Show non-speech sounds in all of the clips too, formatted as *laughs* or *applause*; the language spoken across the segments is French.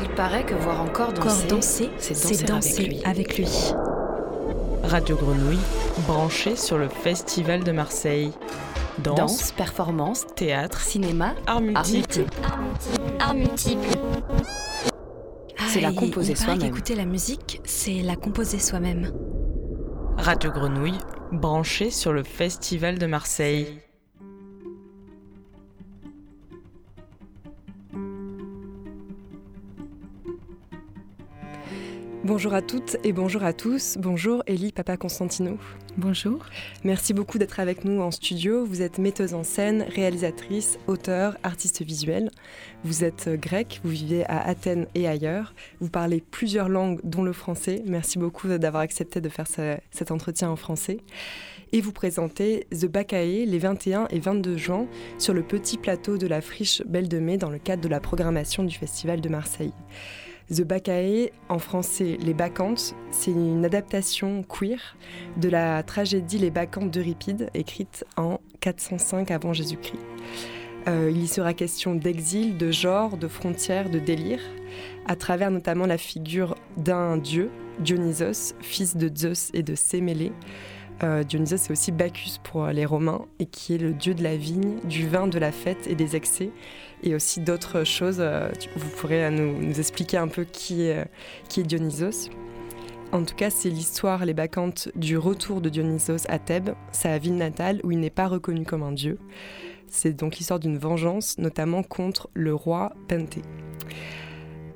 Il paraît que voir encore danser, c'est danser, avec, lui. Radio Grenouille, branché sur le Festival de Marseille. Danse, performance, théâtre, cinéma, art multiple. Art multiple. C'est la composer soi-même. Écouter la musique, c'est la composer soi-même. Radio Grenouille, branché sur le Festival de Marseille. Bonjour à toutes et bonjour à tous. Bonjour Elie Papa Constantino. Bonjour. Merci beaucoup d'être avec nous en studio. Vous êtes metteuse en scène, réalisatrice, auteur, artiste visuel. Vous êtes grecque, vous vivez à Athènes et ailleurs. Vous parlez plusieurs langues, dont le français. Merci beaucoup d'avoir accepté de faire cet entretien en français. Et vous présentez The Bacchae les 21 et 22 juin sur le petit plateau de la friche Belle de Mai dans le cadre de la programmation du Festival de Marseille. The Bacchae, en français Les Bacchantes, c'est une adaptation queer de la tragédie Les Bacchantes d'Euripide, écrite en 405 avant Jésus-Christ. Euh, il y sera question d'exil, de genre, de frontières, de délire, à travers notamment la figure d'un dieu, Dionysos, fils de Zeus et de Sémélé, euh, Dionysos, c'est aussi Bacchus pour euh, les Romains, et qui est le dieu de la vigne, du vin, de la fête et des excès, et aussi d'autres choses. Euh, vous pourrez nous, expliquer un peu qui, est Dionysos. En tout cas, c'est l'histoire, les bacchantes, du retour de Dionysos à Thèbes, sa ville natale, où il n'est pas reconnu comme un dieu. C'est donc l'histoire d'une vengeance, notamment contre le roi Penthée.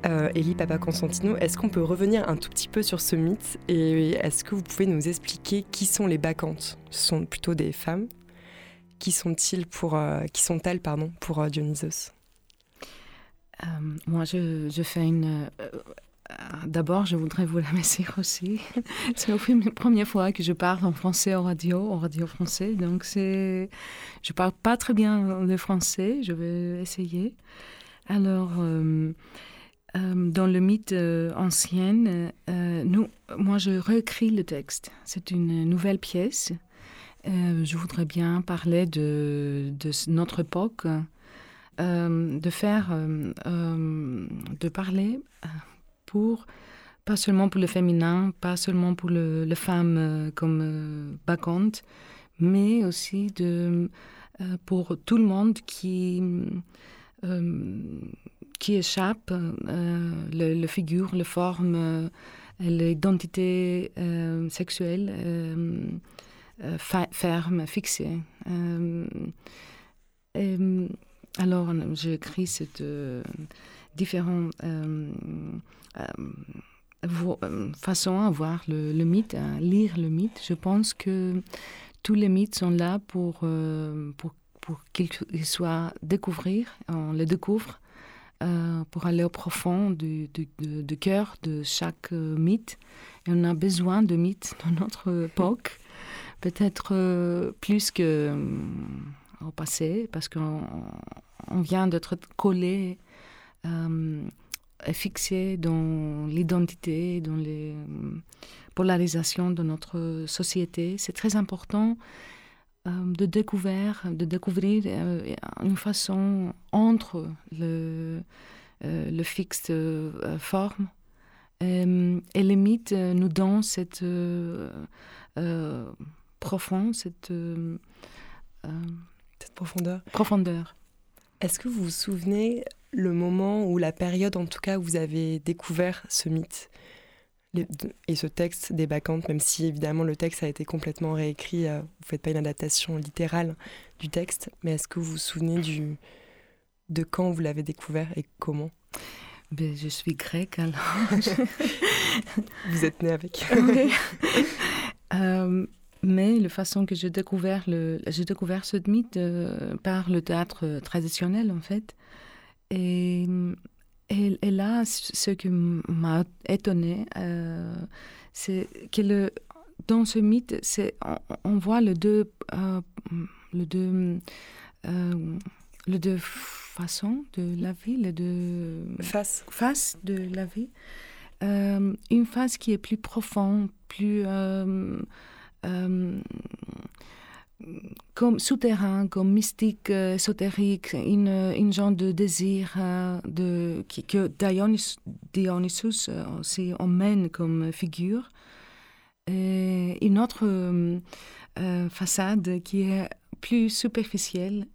Euh, Elie Papa Constantino, est-ce qu'on peut revenir un tout petit peu sur ce mythe et est-ce que vous pouvez nous expliquer qui sont les bacchantes? Ce sont plutôt des femmes. Qui sont-ils pour, euh, qui sont-elles pardon pour euh, Dionysos? Euh, Moi, je, fais une. D'abord, je voudrais vous la remercier *laughs* aussi. c'est la première fois que je parle en français au radio, au radio français. Donc, c'est, je parle pas très bien le français. Je vais essayer. Alors. Dans le mythe euh, ancien, euh, nous, moi je réécris le texte. C'est une nouvelle pièce. je voudrais bien parler de, notre époque, de faire, de parler pour pas seulement pour le féminin, pas seulement pour le, les femmes comme Bacchante, mais aussi de, pour tout le monde qui qui échappe, euh, le, le, figure, les formes, euh, l'identité euh, sexuelle ferme, fixée. alors, j'ai écrit cette différentes façons à voir le, mythe, à lire le mythe. Je pense que tous les mythes sont là pour, qu'ils soient découvrir, on les découvre euh, pour aller au profond du, cœur de chaque euh, mythe. Et on a besoin de mythes dans notre époque, peut-être euh, plus que au passé, parce qu'on on vient d'être collé fixé dans l'identité, dans les polarisations de notre société. C'est très important de, découvrir, de découvrir euh, une façon entre le, euh, le fixe forme et, les mythes nous donnent cette profonde, cette, cette profondeur. profondeur. Est-ce que vous vous souvenez le moment ou la période en tout cas où vous avez découvert ce mythe? Et ce texte des Bacchantes, même si évidemment le texte a été complètement réécrit, euh, vous ne faites pas une adaptation littérale du texte, mais est-ce que vous vous souvenez du, de quand vous l'avez découvert et comment? Ben, Je suis grecque alors. *laughs* vous êtes née avec. *laughs* euh, mais la façon que j'ai découvert, le, j'ai découvert ce mythe euh, par le théâtre traditionnel en fait. Et et, là, ce qui m'a étonné, euh, c'est que le, dans ce mythe, c'est, on, voit les deux, euh, le deux, euh, le deux façons de la vie, les deux faces face de la vie. une face qui est plus profonde, plus comme souterrain, comme mystique, ésotérique, une, une genre de désir de, que Dionysus, aussi emmène comme figure. Une autre façade qui est plus superficielle,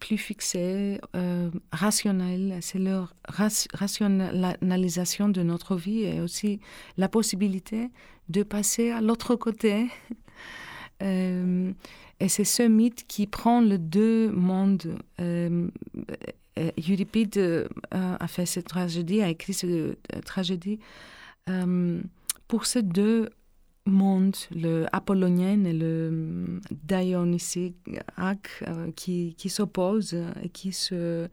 plus fixée, euh, rationnelle. C'est leur rationalisation de notre vie et aussi la possibilité de passer à l'autre côté. *laughs* Euh, et c'est ce mythe qui prend les deux mondes. Euh, Euripide a fait cette tragédie, a écrit cette tragédie pour ces deux monde, le apollonien et le dionysiaque, euh, qui, qui s'opposent et qui se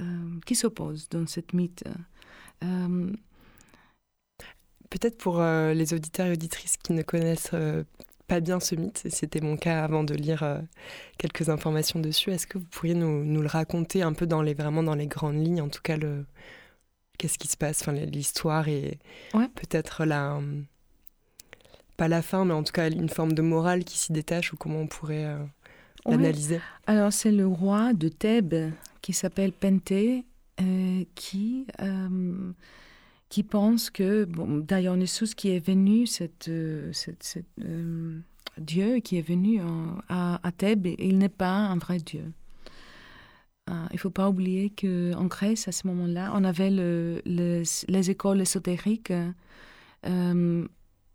euh, qui s'opposent dans cette mythe. Euh, Peut-être pour les auditeurs et auditrices qui ne connaissent pas bien ce mythe, c'était mon cas avant de lire quelques informations dessus, est-ce que vous pourriez nous, nous, le raconter un peu dans les, vraiment dans les grandes lignes, en tout cas le qu'est-ce qui se passe, enfin, l'histoire et peut-être la pas la fin, mais en tout cas une forme de morale qui s'y détache ou comment on pourrait euh, l'analyser Alors c'est le roi de Thèbes qui s'appelle Penthée euh, qui, euh, qui pense que bon, Dionysus qui est venu, cette, cette, Dieu qui est venu à, à, Thèbes, il n'est pas un vrai Dieu. il ne faut pas oublier qu'en Grèce, à ce moment-là, on avait le, les écoles ésotériques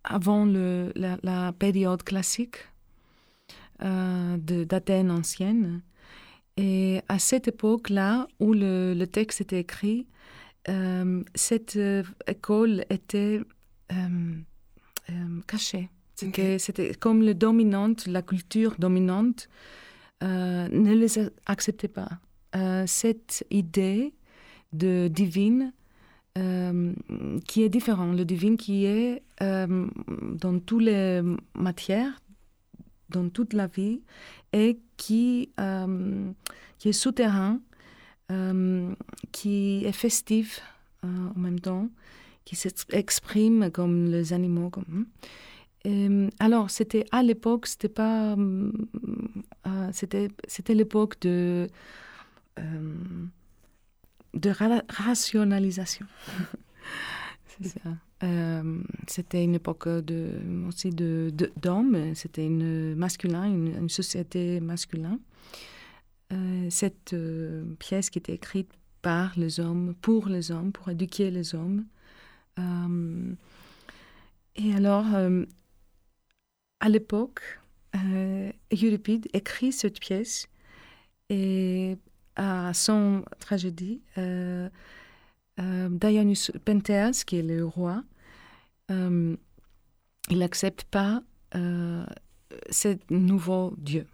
avant le, la, période classique euh, d'Athènes ancienne. Et à cette époque-là, où le, le, texte était écrit, euh, cette euh, école était cachée. C'était comme le dominante, la culture dominante ne les acceptait pas. cette idée de divine euh, qui est différent. Le divin qui est euh, dans toutes les matières, dans toute la vie, et qui, euh, est souterrain, qui est festif en même temps, qui s'exprime comme les animaux. Comme... alors, c'était à l'époque, c'était pas, c'était, c'était l'époque de de rationalisation. *laughs* Euh, c'était une époque de, aussi de, d'hommes, c'était une masculin, une, société masculine. Euh, cette euh, pièce qui était écrite par les hommes, pour les hommes, pour éduquer les hommes. et alors, à l'époque, Euripide écrit cette pièce et à son tragédie, euh, euh, qui est le roi, euh, il n'accepte pas euh, ce nouveau dieu,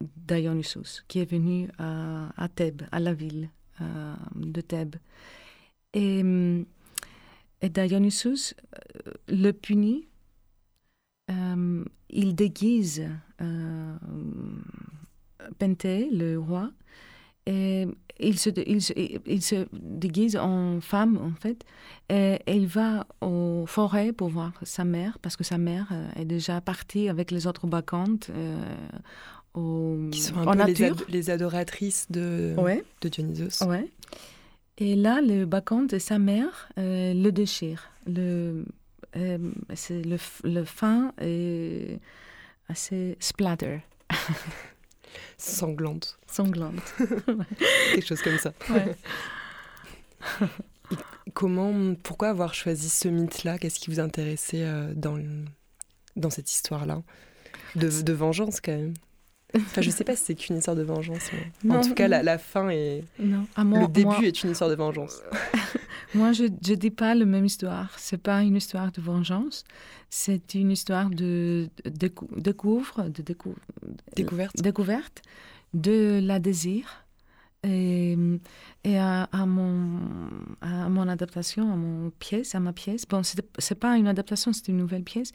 Dionysus, qui est venu à, Thèbes, à la ville de Thèbes. Et, et Dionysus le punit. il déguise Penthée, le roi, et il se, il, il, se déguise en femme, en fait, et, il va aux forêts pour voir sa mère, parce que sa mère euh, est déjà partie avec les autres bacchantes euh, au, Qui sont un peu nature. Les, adoratrices de, de Dionysos. Ouais. Et là, le bacchante et sa mère euh, le déchirent. Le, euh, le, le fin est assez splatter. *laughs* Sanglante. Sanglante. *laughs* Quelque chose comme ça. Comment, pourquoi avoir choisi ce mythe-là? Qu'est-ce qui vous intéressait euh, dans, dans cette histoire-là? De, de, vengeance, quand même. Enfin, je sais pas si c'est qu'une histoire de vengeance. en tout cas, la, la fin et non. le début est une histoire de vengeance. *laughs* moi, je ne dis pas la même histoire. C'est pas une histoire de vengeance. C'est une histoire de, de, découvre, de découverte. découverte de la désir. Et, et à, mon, à mon adaptation, à mon pièce, à ma pièce. Bon, c'est pas une adaptation, c'est une nouvelle pièce.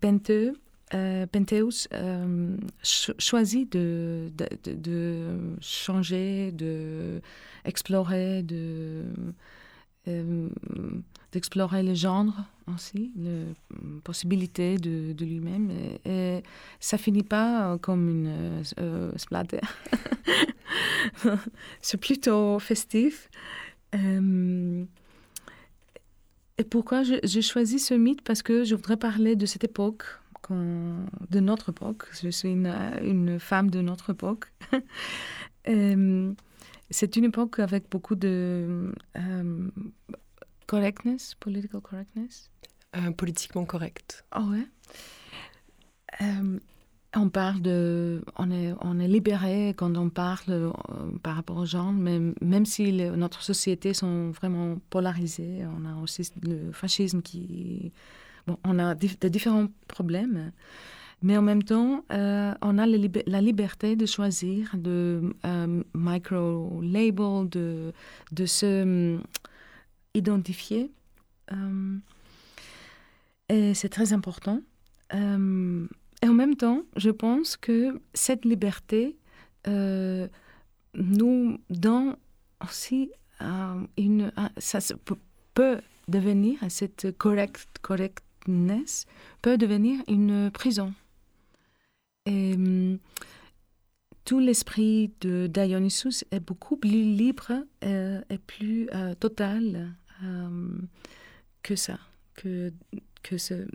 Penteux, euh, Pentheus euh, choisit de, changer, de explorer, euh, d'explorer le genre aussi, la possibilité de, lui-même. Et, ça finit pas comme une euh, splatter. *laughs* C'est plutôt festif. Euh, et pourquoi j'ai choisi ce mythe? Parce que je voudrais parler de cette époque, de notre époque. Je suis une, une femme de notre époque. *laughs* Euh, c'est une époque avec beaucoup de correctness, political correctness. Euh, politiquement correct. Ah ouais. Euh, on parle de, on est, on est libéré quand on parle euh, par rapport aux gens, mais même si notre société sont vraiment polarisées, on a aussi le fascisme qui, on a de différents problèmes, mais en même temps, on a la liberté de choisir, de micro label, de, de se identifier. Euh, et c'est très important. Euh, et en même temps, je pense que cette liberté euh, nous donne aussi une... Ça peut devenir, cette correct, correctness peut devenir une prison. Et tout l'esprit de Dionysus est beaucoup plus libre et, plus total euh, que ça, que, que ce...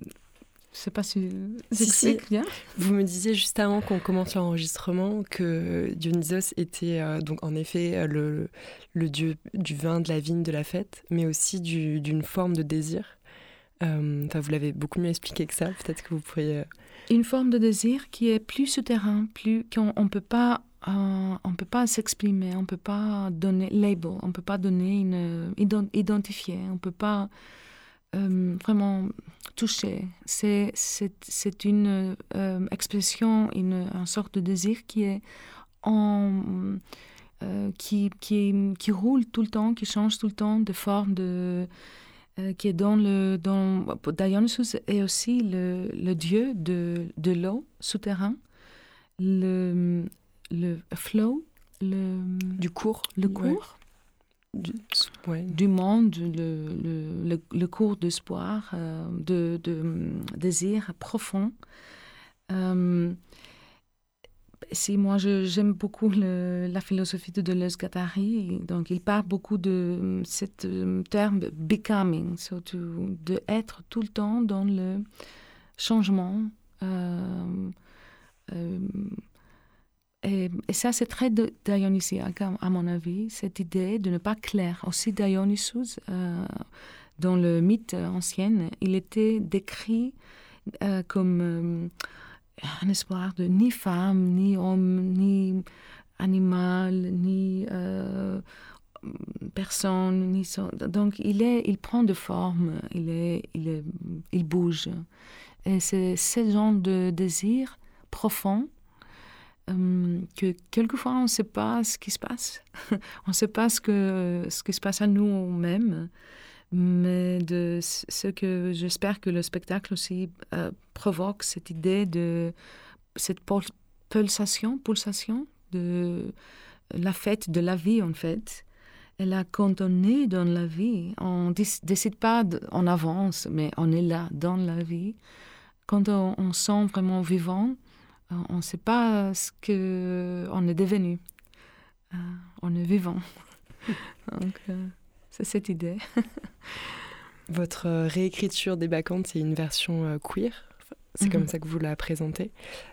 Je sais pas si c'est bien. Vous me disiez juste avant qu'on commence l'enregistrement que Dionysos était euh, donc en effet euh, le, le, dieu du vin, de la vigne, de la fête, mais aussi d'une forme de désir. Enfin, vous l'avez beaucoup mieux expliqué que ça. Peut-être que vous pourriez. Une forme de désir qui est plus souterrain, plus qu'on ne peut pas euh, on peut pas s'exprimer, on ne peut pas donner label, on ne peut pas donner une identifier, on ne peut pas euh, vraiment toucher. C'est, c'est, une euh, expression, une, sorte de désir qui est en, qui, qui, roule tout le temps, qui change tout le temps de forme, de, qui est dans le... Dans, Dionysus est aussi le, le dieu de, de l'eau souterrain. Le, le flow, le, du cours, le cours. Du, monde, le, le, le, cours d'espoir, euh, de, de, désir profond. Euh, si moi j'aime beaucoup la philosophie de Deleuze-Guattari, donc il parle beaucoup de ce euh, terme becoming, surtout de être tout le temps dans le changement. Et, ça, c'est très dionysiaque, à mon avis, cette idée de ne pas clair. Aussi, Dionysus, euh, dans le mythe ancien, il était décrit euh, comme euh, un espoir de ni femme, ni homme, ni animal, ni personne. Ni Donc, il, est, il prend de forme, il, est, il, il bouge. Et c'est ce genre de désir profond euh, que quelquefois on ne sait pas ce qui se passe. *laughs* on ne sait pas ce, que, ce qui se passe à nous-mêmes. Mais de ce que j'espère que le spectacle aussi euh, provoque, cette idée de cette pulsation, pulsation de la fête de la vie en fait. Et là, quand on est dans la vie, on décide pas en avance, mais on est là dans la vie. Quand on, on sent vraiment vivant, on ne sait pas ce qu'on est devenu. Euh, on est vivant. *laughs* Donc, euh, c'est cette idée. *laughs* Votre euh, réécriture des Bacchantes, c'est une version queer. C'est comme mhm. ça que vous la présentez.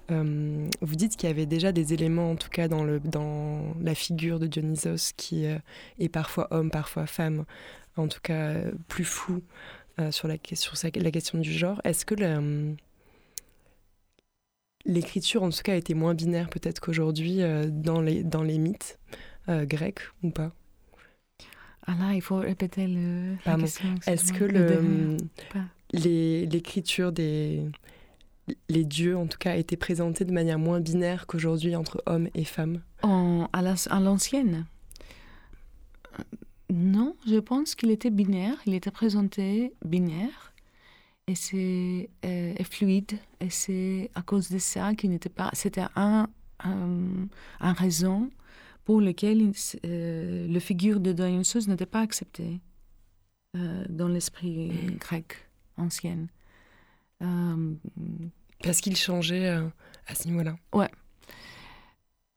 vous dites qu'il y avait déjà des éléments, en tout cas dans, le, dans la figure de Dionysos, qui est parfois homme, parfois femme, en tout cas plus fou sur, la, sur la question du genre. Est-ce que l'écriture, en tout cas, était moins binaire peut-être qu'aujourd'hui euh, dans, les, dans les mythes euh, grecs ou pas? Ah là, il faut répéter le. Est-ce que le, l'écriture des les dieux, en tout cas, étaient présentés de manière moins binaire qu'aujourd'hui entre hommes et femmes? En, À l'ancienne? Non, je pense qu'il était binaire. Il était présenté binaire et c'est euh, fluide. Et c'est à cause de ça qu'il n'était pas. C'était un, un, raison pour lequel euh, le figure de Dionysos n'était pas accepté euh, dans l'esprit grec. ancienne. Parce qu'il changeait à ce niveau-là. Ouais.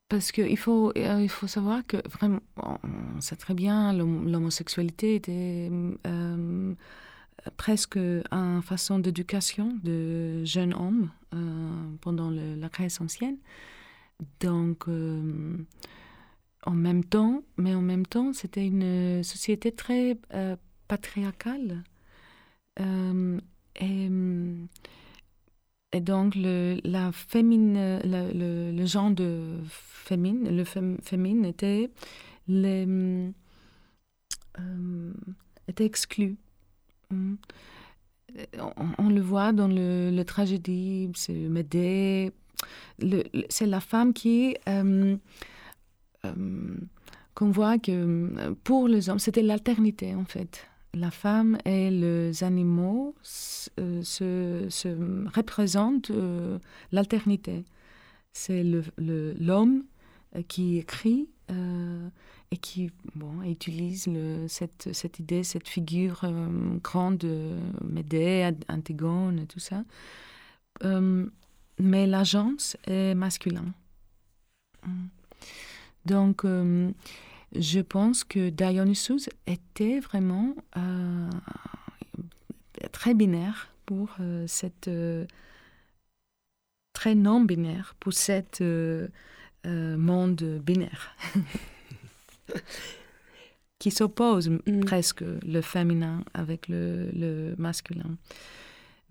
Parce qu'il faut, il faut savoir que vraiment, on sait très bien, l'homosexualité était presque une façon d'éducation de jeunes hommes pendant la Grèce ancienne. Donc, en même temps, mais en même temps, c'était une société très euh, patriarcale. Euh, et, et, donc, le, la fémine, le, le, genre de fémine, le féminin était, les, euh, était exclu. On, on, le voit dans le, le tragédie, c'est Médée. C'est la femme qui euh, qu'on voit que euh, pour les hommes, c'était l'alternité en fait. La femme et les animaux euh, se, se, représentent l'alternité. C'est l'homme qui écrit et qui bon, utilise cette, cette, idée, cette figure grande de Médée, Antigone tout ça. mais l'agence est masculin. Mm. Donc, euh, je pense que Dionysus était vraiment euh, très binaire pour euh, cette très non binaire pour cette monde binaire *laughs* qui s'oppose mm. presque le féminin avec le, le, masculin.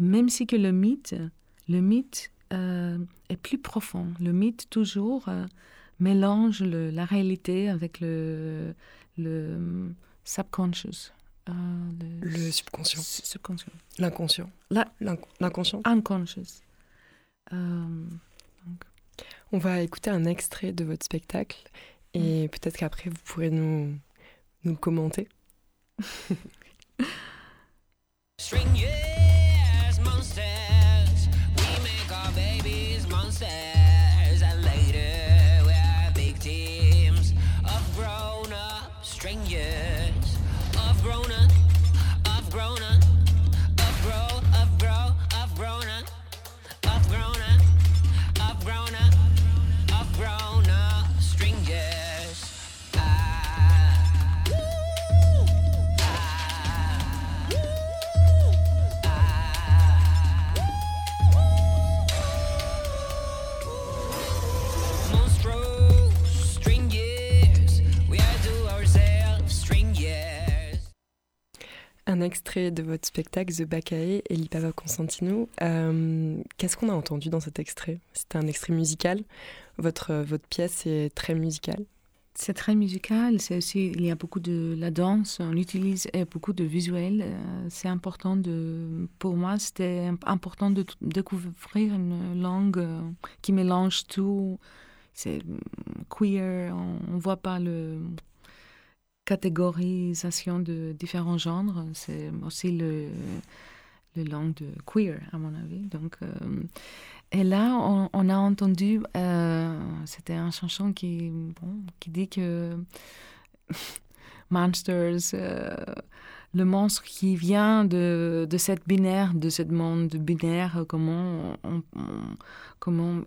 Même si que le mythe, le mythe est plus profond. Le mythe toujours mélange la réalité avec le, le subconscious. Euh, le, subconscient. subconscient. L'inconscient. L'inconscient. Unconscious. Euh, On va écouter un extrait de votre spectacle et peut-être qu'après vous pourrez nous, nous le commenter. *laughs* un extrait de votre spectacle The Bacae et Lipava Constantino. Euh, qu'est-ce qu'on a entendu dans cet extrait? C'était un extrait musical. Votre, votre pièce est très musicale. C'est très musical. C'est aussi il y a beaucoup de la danse. On utilise beaucoup de visuels. Euh, c'est important de. Pour moi, c'était important de découvrir une langue euh, qui mélange tout. C'est queer. On, ne voit pas le catégorisation de différents genres. C'est aussi le, le langue de queer, à mon avis. Donc, euh, et là, on, a entendu, euh, c'était un chanson qui, bon, qui dit que *laughs* Monsters, euh, le monstre qui vient de, de cette binaire, de ce monde binaire, comment on, comment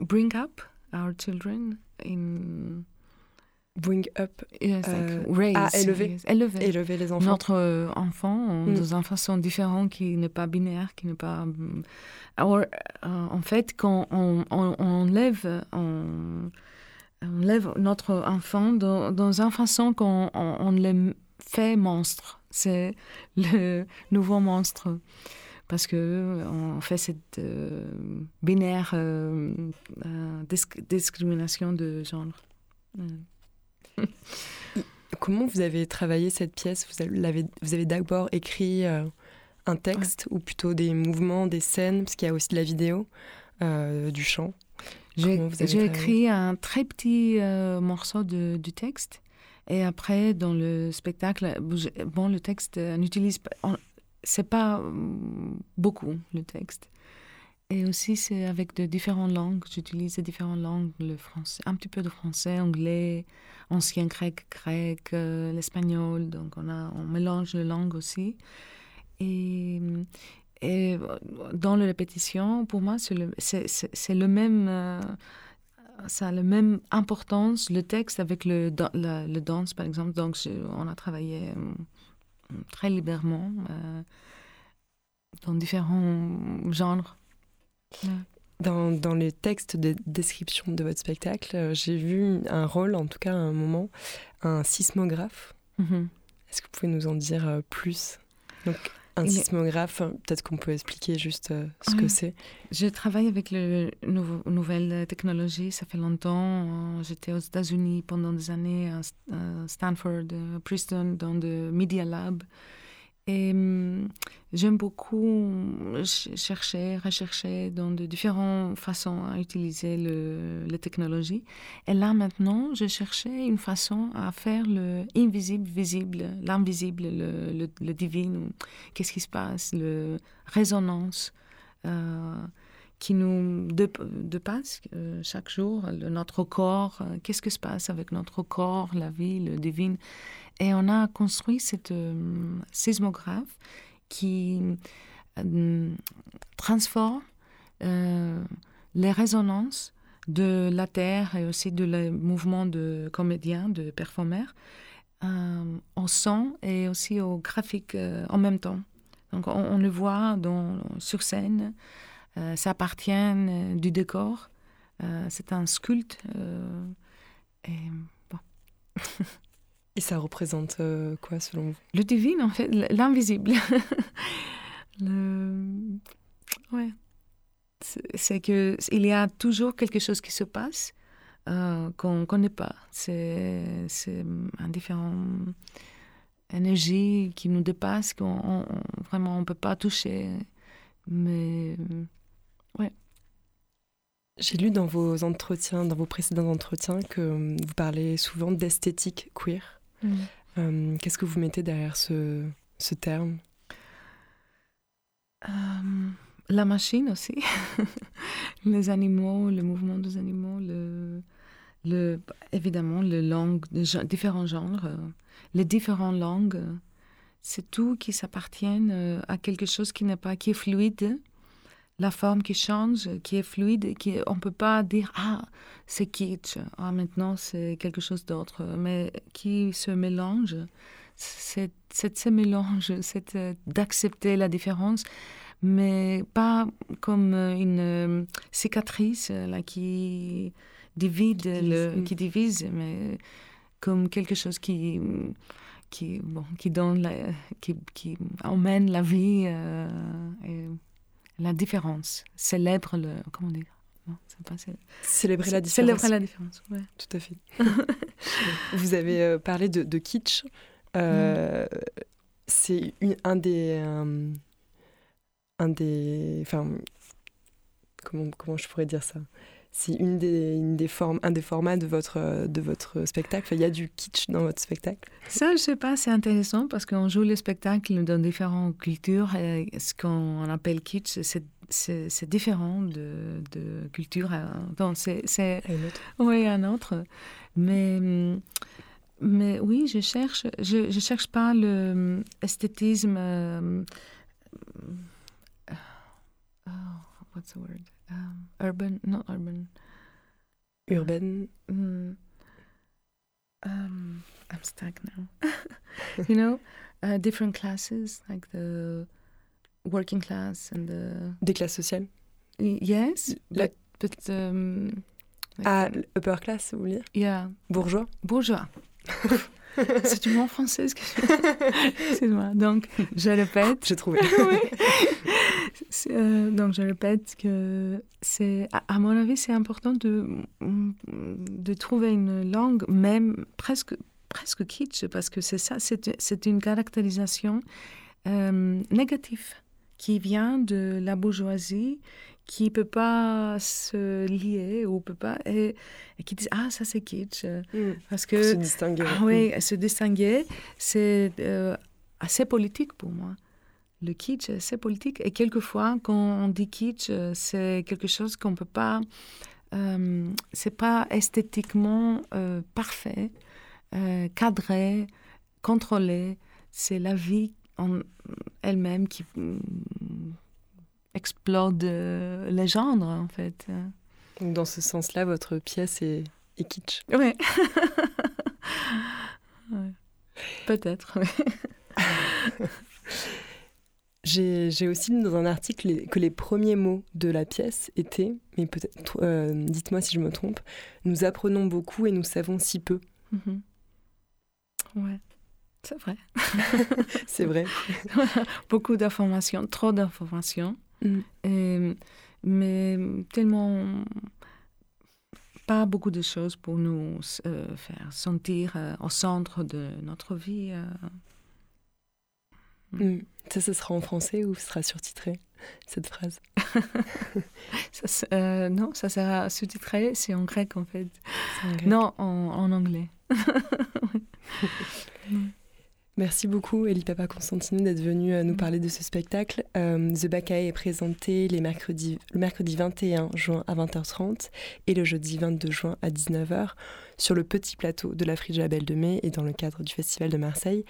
bring up our children in bring up, euh, raise, à élever, élever, élever les enfants. Notre euh, enfant, mm. nos enfants sont différents, qui n'est pas binaire, qui n'est pas. Alors, euh, en fait, quand on, on, on lève, on, on, lève notre enfant dans, dans une façon qu'on on, le fait monstre. C'est le nouveau monstre parce que on fait cette binaire discrimination de genre. *laughs* Comment vous avez travaillé cette pièce? Vous avez, vous avez d'abord écrit euh, un texte ou plutôt des mouvements, des scènes, parce qu'il y a aussi de la vidéo, euh, du chant. J'ai écrit un très petit euh, morceau de, du texte. Et après, dans le spectacle, bon, le texte, on utilise, c'est pas beaucoup le texte. Et aussi, c'est avec de différentes langues. J'utilise différentes langues, le français, un petit peu de français, anglais, ancien grec, grec, euh, l'espagnol. Donc, on, a, on mélange les langues aussi. Et, et dans la répétition, pour moi, c'est le, le même. Euh, ça a la même importance, le texte avec le, le danse, par exemple. Donc, on a travaillé euh, très librement dans différents genres. Dans, dans, les textes de description de votre spectacle, euh, j'ai vu un rôle, en tout cas à un moment, un sismographe. Mhm. Est-ce que vous pouvez nous en dire euh, plus? Donc, un sismographe, peut-être qu'on peut expliquer juste euh, ce que c'est. Je travaille avec les nouvelles technologies, ça fait longtemps. J'étais aux États-Unis pendant des années, à Stanford, à Princeton, dans le Media Lab. Et hum, j'aime beaucoup chercher, rechercher dans de différentes façons à utiliser le, les technologies. Et là, maintenant, je cherchais une façon à faire le invisible visible, l'invisible, le, divin. Qu'est-ce qui se passe, la résonance. Euh, qui nous dépasse euh, chaque jour, notre corps, euh, qu'est-ce qui se passe avec notre corps, la vie, le divin? Et on a construit cette euh, sismographe qui transforme les résonances de la Terre et aussi de les mouvements de comédiens, de performeurs, au son et aussi au graphique en même temps. Donc on, le voit sur scène, euh, ça appartient euh, du décor. Euh, c'est un sculpte. et bon. *laughs* et ça représente quoi selon vous? Le divin, en fait, l'invisible. *laughs* le... Ouais. C'est qu'il y a toujours quelque chose qui se passe qu'on ne connaît pas. C'est un différent énergie qui nous dépasse, qu'on vraiment on ne peut pas toucher. Mais Ouais. J'ai lu dans vos entretiens, dans vos précédents entretiens, que euh, vous parlez souvent d'esthétique queer. Mm. Euh, qu'est-ce que vous mettez derrière ce, ce terme? Euh, La machine aussi. *laughs* les animaux, le mouvement des animaux, le, le, évidemment, les langues, les différents genres, les différentes langues. C'est tout qui s'appartient à quelque chose qui n'est pas, qui est fluide, la forme qui change, qui est fluide, qui on peut pas dire ah c'est kitsch, ah maintenant c'est quelque chose d'autre, mais qui se mélange. C'est ce mélange, *laughs* c'est euh, d'accepter la différence, mais pas comme une euh, cicatrice là qui divise, le, qui divise, mais comme quelque chose qui qui bon qui donne la, qui, qui emmène la vie euh, et la différence, célèbre le. Comment dire pas, Célébrer la différence. Célébrer la différence, ouais. Tout à fait. *laughs* Vous avez euh, parlé de, de kitsch. Euh, mm. C'est un des. un des. Enfin. Comment, comment je pourrais dire ça? C'est une des, une des formes, un des formats de votre, de votre spectacle. Il y a du kitsch dans votre spectacle? Ça, je sais pas, c'est intéressant parce qu'on joue le spectacle dans différentes cultures. Et ce qu'on appelle kitsch, c'est différent de, de culture. C'est un autre? Oui, un autre. Mais, mais oui, je cherche, je ne cherche pas l'esthétisme. Euh, oh, what's the word? Um, urban, not urban. Urban. Mm, um, I'm stuck now. *laughs* you know, uh, different classes like the working class and the. Des classes sociales. Yes, but, but um, like ah, upper class, vous voulez Yeah. Bourgeois. Bourgeois. *laughs* *laughs* C'est une mot française que *laughs* Excuse-moi. Donc, je répète. J'ai trouvé. *laughs* Euh, donc, je répète que c'est, à, mon avis, c'est important de, de trouver une langue, même presque, presque kitsch, parce que c'est ça, c'est, une caractérisation euh, négative qui vient de la bourgeoisie, qui ne peut pas se lier ou peut pas et, qui disent ah ça c'est kitsch mm. parce que se distinguer ah, oui mm. se distinguer c'est euh, assez politique pour moi le kitsch, c'est politique. Et quelquefois, quand on dit kitsch, c'est quelque chose qu'on ne peut pas. Euh, c'est pas esthétiquement euh, parfait, euh, cadré, contrôlé. C'est la vie en elle-même qui mm, explode les genres, en fait. Dans ce sens-là, votre pièce est, kitsch. Oui. *laughs* Peut-être, *laughs* J'ai aussi lu dans un article que les premiers mots de la pièce étaient, mais peut-être, euh, dites-moi si je me trompe, nous apprenons beaucoup et nous savons si peu. Mm-hmm. Ouais, c'est vrai. *laughs* c'est vrai. beaucoup d'informations, trop d'informations, mm. mais tellement pas beaucoup de choses pour nous euh, faire sentir euh, au centre de notre vie. Mm. Ça, ce sera en français ou ce sera surtitré, cette phrase? *laughs* Euh, Non, ça sera sous-titré, c'est en grec en fait. Non, en, anglais. *laughs* *laughs* Merci beaucoup, Elie Papa Constantino, d'être venu euh, nous mm. parler de ce spectacle. Euh, The Baccae est présenté les mercredis, le mercredi 21 juin à 20h30 et le jeudi 22 juin à 19h sur le petit plateau de la Frige Belle de Mai et dans le cadre du Festival de Marseille.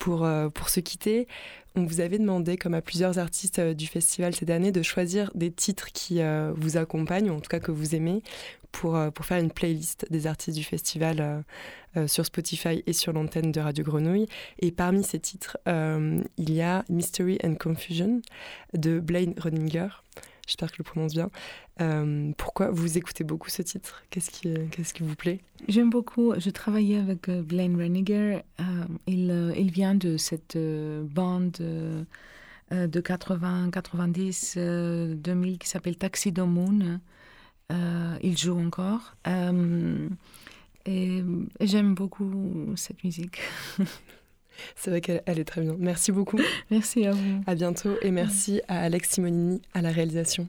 Pour, euh, pour se quitter, on vous avait demandé, comme à plusieurs artistes du festival cette année, de choisir des titres qui vous accompagnent, ou en tout cas que vous aimez, pour, pour faire une playlist des artistes du festival euh, sur Spotify et sur l'antenne de Radio Grenouille. Et parmi ces titres, euh, il y a Mystery and Confusion de Blaine Runninger. J'espère que je le prononce bien. Euh, pourquoi vous écoutez beaucoup ce titre? Qu'est-ce qui, qu'est-ce qui vous plaît? J'aime beaucoup. Je travaillais avec Blaine Runninger. il, il vient de cette bande de 80, 90, 2000 qui s'appelle Taxi the Moon. il joue encore. Et, j'aime beaucoup cette musique. *laughs* C'est vrai qu'elle est très bien. Merci beaucoup. Merci à vous. À bientôt et merci à Alex Simonini à la réalisation.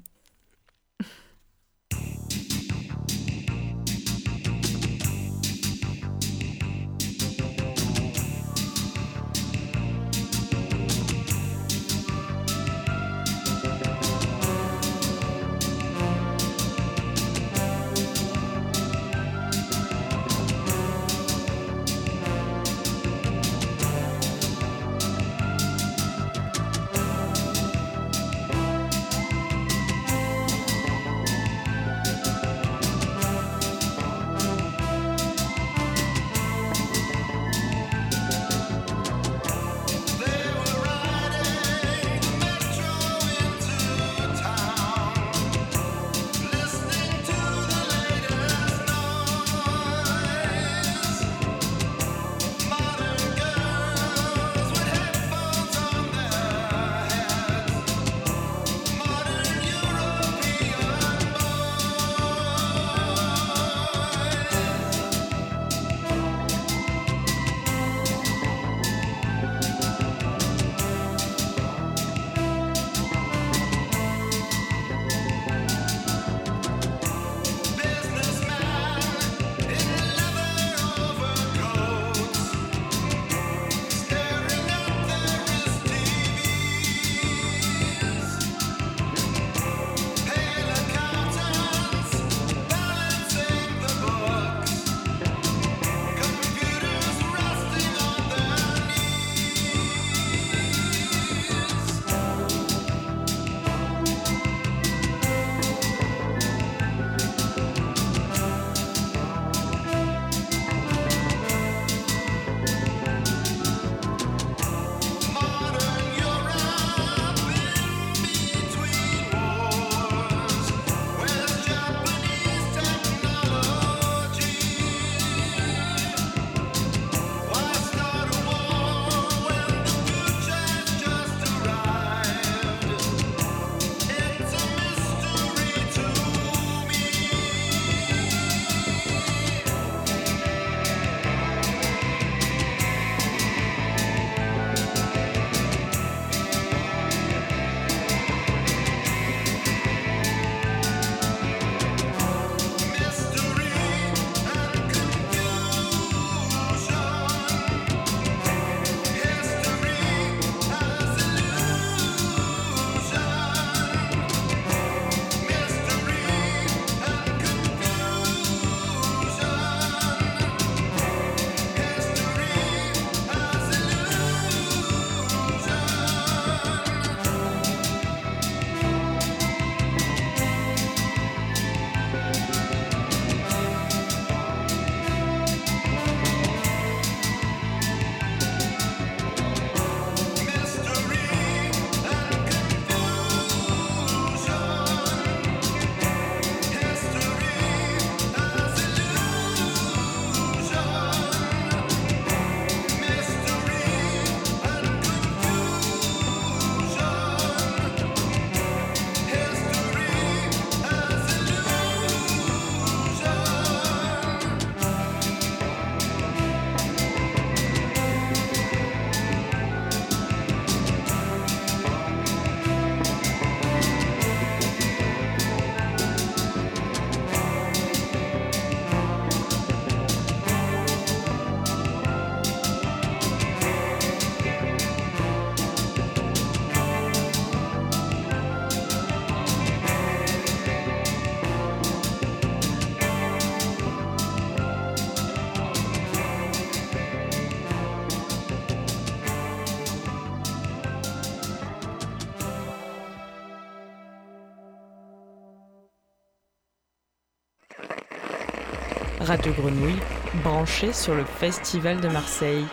Radio Grenouille, branché sur le Festival de Marseille.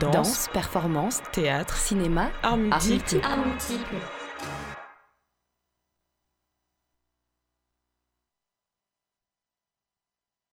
Danse, Danse, performance, théâtre, cinéma, art art